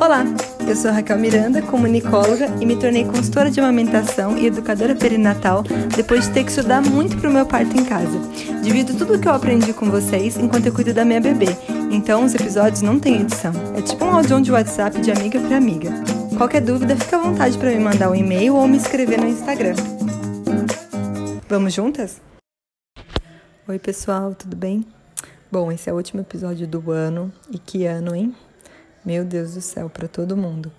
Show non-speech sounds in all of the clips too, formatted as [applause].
Olá, eu sou Raquel Miranda, comunicóloga e me tornei consultora de amamentação e educadora perinatal depois de ter que estudar muito para o meu parto em casa. Divido tudo o que eu aprendi com vocês enquanto eu cuido da minha bebê, então os episódios não têm edição. É tipo um áudio de WhatsApp de amiga para amiga. Qualquer dúvida, fica à vontade para me mandar um e-mail ou me escrever no Instagram. Vamos juntas? Oi, pessoal, tudo bem? Bom, esse é o último episódio do ano. E que ano, hein? Meu Deus do céu, para todo mundo.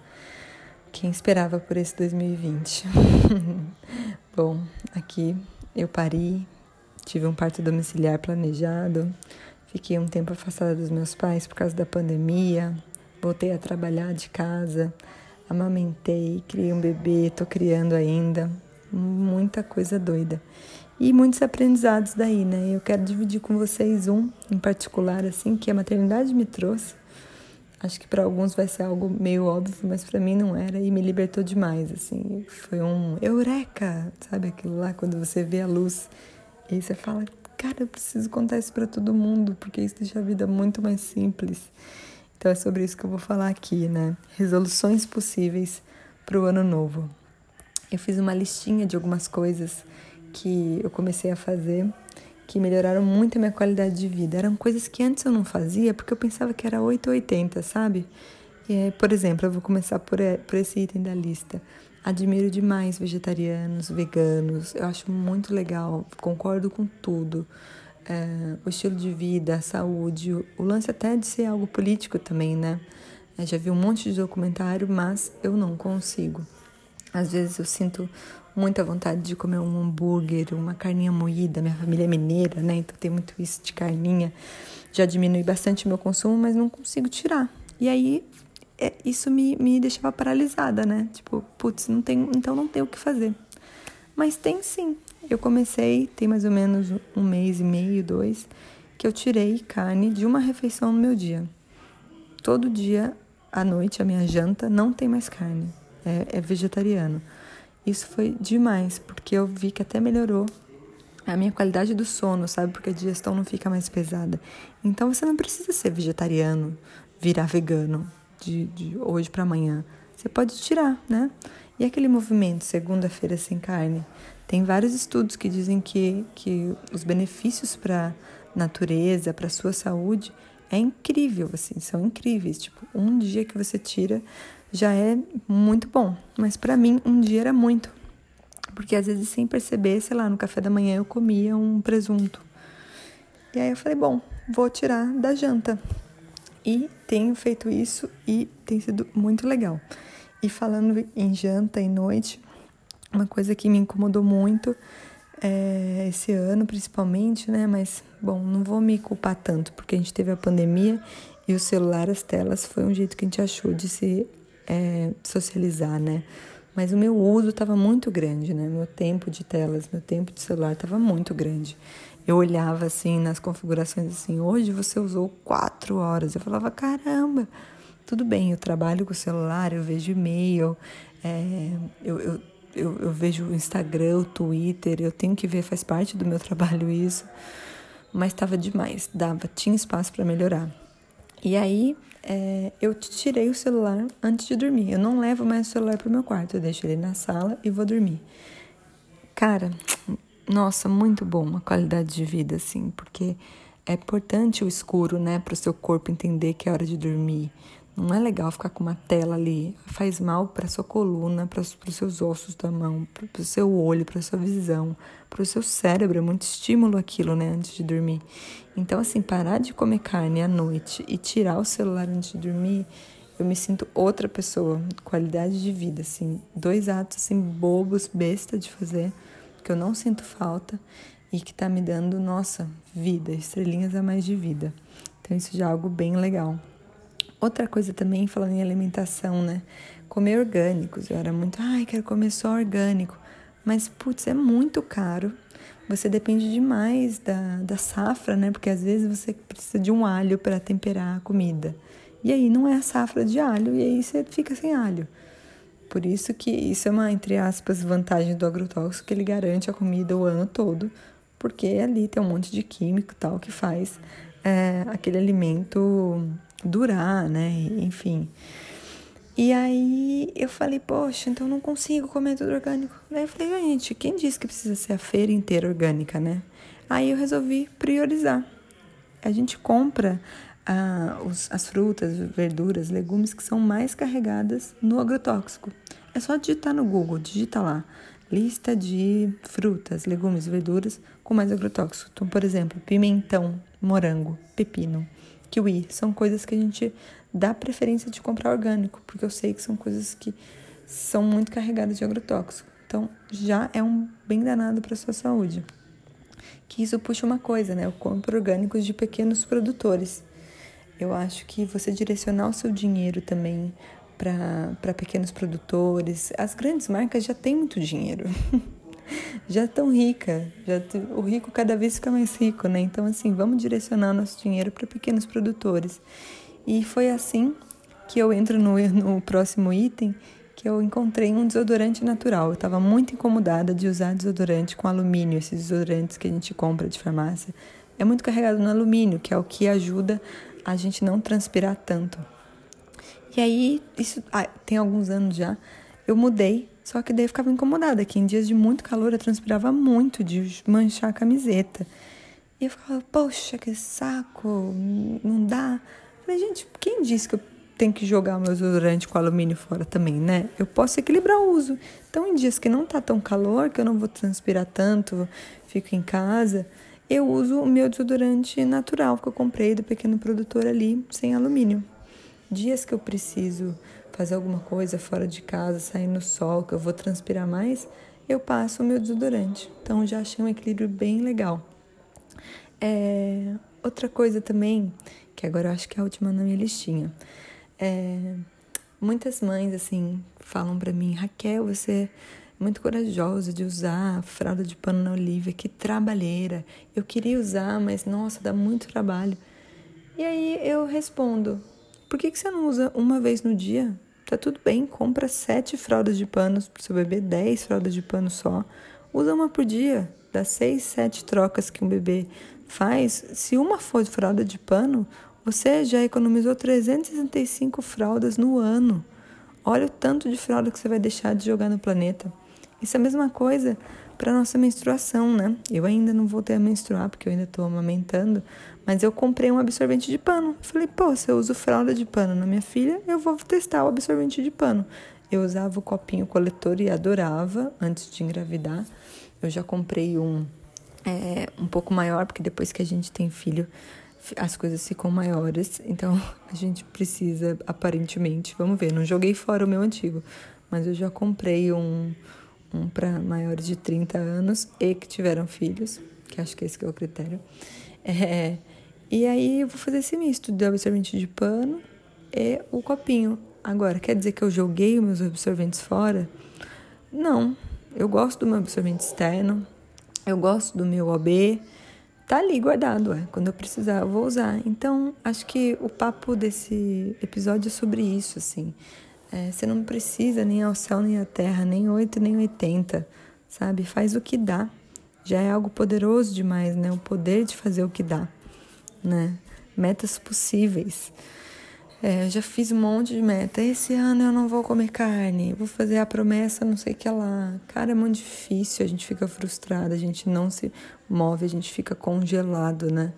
Quem esperava por esse 2020? [laughs] Bom, aqui eu pari, tive um parto domiciliar planejado, fiquei um tempo afastada dos meus pais por causa da pandemia, voltei a trabalhar de casa, amamentei, criei um bebê, tô criando ainda, muita coisa doida. E muitos aprendizados daí, né? Eu quero dividir com vocês um em particular, assim, que a maternidade me trouxe Acho que para alguns vai ser algo meio óbvio, mas para mim não era e me libertou demais, assim. Foi um eureka, sabe aquilo lá quando você vê a luz e você fala, cara, eu preciso contar isso para todo mundo, porque isso deixa a vida muito mais simples. Então é sobre isso que eu vou falar aqui, né? Resoluções possíveis para o ano novo. Eu fiz uma listinha de algumas coisas que eu comecei a fazer que melhoraram muito a minha qualidade de vida. Eram coisas que antes eu não fazia porque eu pensava que era 880, sabe? E, por exemplo, eu vou começar por, eh, por esse item da lista. Admiro demais vegetarianos, veganos, eu acho muito legal, concordo com tudo. É, o estilo de vida, a saúde, o lance até de ser algo político também, né? Já vi um monte de documentário, mas eu não consigo. Às vezes eu sinto muita vontade de comer um hambúrguer, uma carninha moída. Minha família é mineira, né? Então tem muito isso de carninha. Já diminui bastante o meu consumo, mas não consigo tirar. E aí é, isso me, me deixava paralisada, né? Tipo, putz, não tem, então não tem o que fazer. Mas tem sim. Eu comecei, tem mais ou menos um mês e meio, dois, que eu tirei carne de uma refeição no meu dia. Todo dia à noite, a minha janta não tem mais carne. É, é vegetariano. Isso foi demais, porque eu vi que até melhorou a minha qualidade do sono, sabe? Porque a digestão não fica mais pesada. Então você não precisa ser vegetariano, virar vegano de, de hoje para amanhã. Você pode tirar, né? E aquele movimento segunda-feira sem carne? Tem vários estudos que dizem que, que os benefícios para natureza, para sua saúde, é incrível, assim, são incríveis. Tipo, um dia que você tira já é muito bom. Mas para mim, um dia era muito. Porque às vezes, sem perceber, sei lá, no café da manhã eu comia um presunto. E aí eu falei, bom, vou tirar da janta. E tenho feito isso e tem sido muito legal. E falando em janta e noite, uma coisa que me incomodou muito é, esse ano, principalmente, né? Mas, bom, não vou me culpar tanto, porque a gente teve a pandemia e o celular, as telas, foi um jeito que a gente achou de se é, socializar, né? Mas o meu uso estava muito grande, né? Meu tempo de telas, meu tempo de celular estava muito grande. Eu olhava assim nas configurações assim, hoje você usou quatro horas. Eu falava, caramba, tudo bem, eu trabalho com o celular, eu vejo e-mail, é, eu, eu, eu, eu vejo o Instagram, o Twitter, eu tenho que ver, faz parte do meu [laughs] trabalho isso. Mas estava demais, dava, tinha espaço para melhorar. E aí é, eu tirei o celular antes de dormir. Eu não levo mais o celular para o meu quarto, eu deixo ele na sala e vou dormir. Cara, nossa, muito bom a qualidade de vida, assim, porque é importante o escuro, né, para o seu corpo entender que é hora de dormir. Não é legal ficar com uma tela ali. Faz mal para sua coluna, para os seus ossos da mão, para o seu olho, para sua visão, para o seu cérebro. É muito estímulo aquilo, né, antes de dormir. Então, assim, parar de comer carne à noite e tirar o celular antes de dormir, eu me sinto outra pessoa. Qualidade de vida, assim. Dois atos, assim, bobos, besta de fazer, que eu não sinto falta e que tá me dando, nossa, vida, estrelinhas a mais de vida. Então, isso já é algo bem legal. Outra coisa também, falando em alimentação, né? Comer orgânicos. Eu era muito, ai, quero comer só orgânico. Mas, putz, é muito caro. Você depende demais da, da safra, né? Porque às vezes você precisa de um alho para temperar a comida. E aí não é a safra de alho, e aí você fica sem alho. Por isso que isso é uma, entre aspas, vantagem do agrotóxico, que ele garante a comida o ano todo, porque ali tem um monte de químico tal que faz é, aquele alimento durar, né? Enfim. E aí eu falei, poxa, então não consigo comer tudo orgânico. Daí eu falei, gente, quem disse que precisa ser a feira inteira orgânica, né? Aí eu resolvi priorizar. A gente compra ah, os, as frutas, verduras, legumes que são mais carregadas no agrotóxico. É só digitar no Google, digita lá lista de frutas, legumes, verduras com mais agrotóxico. Então, por exemplo, pimentão, morango, pepino, kiwi, são coisas que a gente dá preferência de comprar orgânico, porque eu sei que são coisas que são muito carregadas de agrotóxico. Então, já é um bem danado para a sua saúde. Que isso puxa uma coisa, né? Eu compro orgânicos de pequenos produtores. Eu acho que você direcionar o seu dinheiro também para pequenos produtores. As grandes marcas já têm muito dinheiro. [laughs] [laughs] já estão ricas. Já, o rico cada vez fica mais rico, né? Então, assim, vamos direcionar nosso dinheiro para pequenos produtores. E foi assim que eu entro no, no próximo item, que eu encontrei um desodorante natural. Eu estava muito incomodada de usar desodorante com alumínio, esses desodorantes que a gente compra de farmácia. É muito carregado no alumínio, que é o que ajuda a gente não transpirar tanto. E aí, isso ah, tem alguns anos já, eu mudei, só que daí eu ficava incomodada, que em dias de muito calor eu transpirava muito de manchar a camiseta. E eu ficava, poxa, que saco, não dá. Eu falei, gente, quem disse que eu tenho que jogar o meu desodorante com alumínio fora também, né? Eu posso equilibrar o uso. Então, em dias que não tá tão calor, que eu não vou transpirar tanto, fico em casa, eu uso o meu desodorante natural que eu comprei do pequeno produtor ali, sem alumínio. Dias que eu preciso fazer alguma coisa fora de casa, sair no sol, que eu vou transpirar mais, eu passo o meu desodorante. Então já achei um equilíbrio bem legal. É, outra coisa também, que agora eu acho que é a última na minha listinha. É, muitas mães assim falam para mim, Raquel, você é muito corajosa de usar fralda de pano na Olivia, que trabalheira. Eu queria usar, mas nossa, dá muito trabalho. E aí eu respondo, por que, que você não usa uma vez no dia? Tá tudo bem, compra sete fraldas de panos pro seu bebê, dez fraldas de pano só. Usa uma por dia, dá seis, sete trocas que um bebê faz. Se uma for de fralda de pano, você já economizou 365 fraldas no ano. Olha o tanto de fralda que você vai deixar de jogar no planeta. Isso é a mesma coisa para nossa menstruação, né? Eu ainda não voltei a menstruar porque eu ainda estou amamentando, mas eu comprei um absorvente de pano. Falei, pô, se eu uso fralda de pano na minha filha, eu vou testar o absorvente de pano. Eu usava o copinho coletor e adorava antes de engravidar. Eu já comprei um é, um pouco maior, porque depois que a gente tem filho, as coisas ficam maiores. Então [laughs] a gente precisa, aparentemente, vamos ver. Não joguei fora o meu antigo, mas eu já comprei um um para maiores de 30 anos e que tiveram filhos, que acho que esse que é o critério. É, e aí eu vou fazer esse misto de absorvente de pano e o copinho. Agora, quer dizer que eu joguei os meus absorventes fora? Não. Eu gosto do meu absorvente externo, eu gosto do meu OB, tá ali guardado, é. Quando eu precisar, eu vou usar. Então, acho que o papo desse episódio é sobre isso, assim. É, você não precisa nem ao céu nem à terra, nem oito nem oitenta, sabe? Faz o que dá. Já é algo poderoso demais, né? O poder de fazer o que dá, né? Metas possíveis. É, eu já fiz um monte de meta. Esse ano eu não vou comer carne, vou fazer a promessa, não sei o que lá. Cara, é muito difícil, a gente fica frustrado, a gente não se move, a gente fica congelado, né?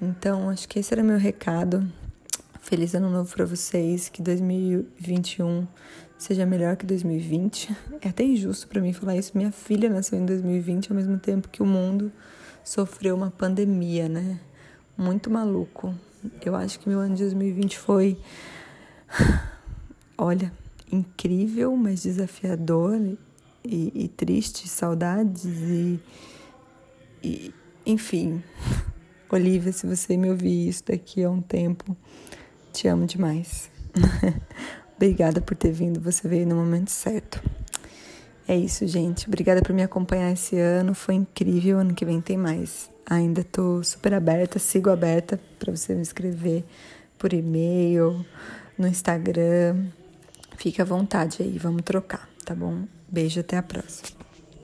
Então, acho que esse era meu recado. Feliz ano novo para vocês, que 2021 seja melhor que 2020. É até injusto para mim falar isso. Minha filha nasceu em 2020 ao mesmo tempo que o mundo sofreu uma pandemia, né? Muito maluco. Eu acho que meu ano de 2020 foi [sighs] olha, incrível, mas desafiador e, e triste, saudades e, e enfim. [laughs] Olivia, se você me ouvir isso daqui a um tempo, te amo demais. [laughs] Obrigada por ter vindo, você veio no momento certo. É isso, gente. Obrigada por me acompanhar esse ano, foi incrível. Ano que vem tem mais. Ainda tô super aberta, sigo aberta para você me escrever por e-mail, no Instagram. Fique à vontade aí, vamos trocar, tá bom? Beijo, até a próxima.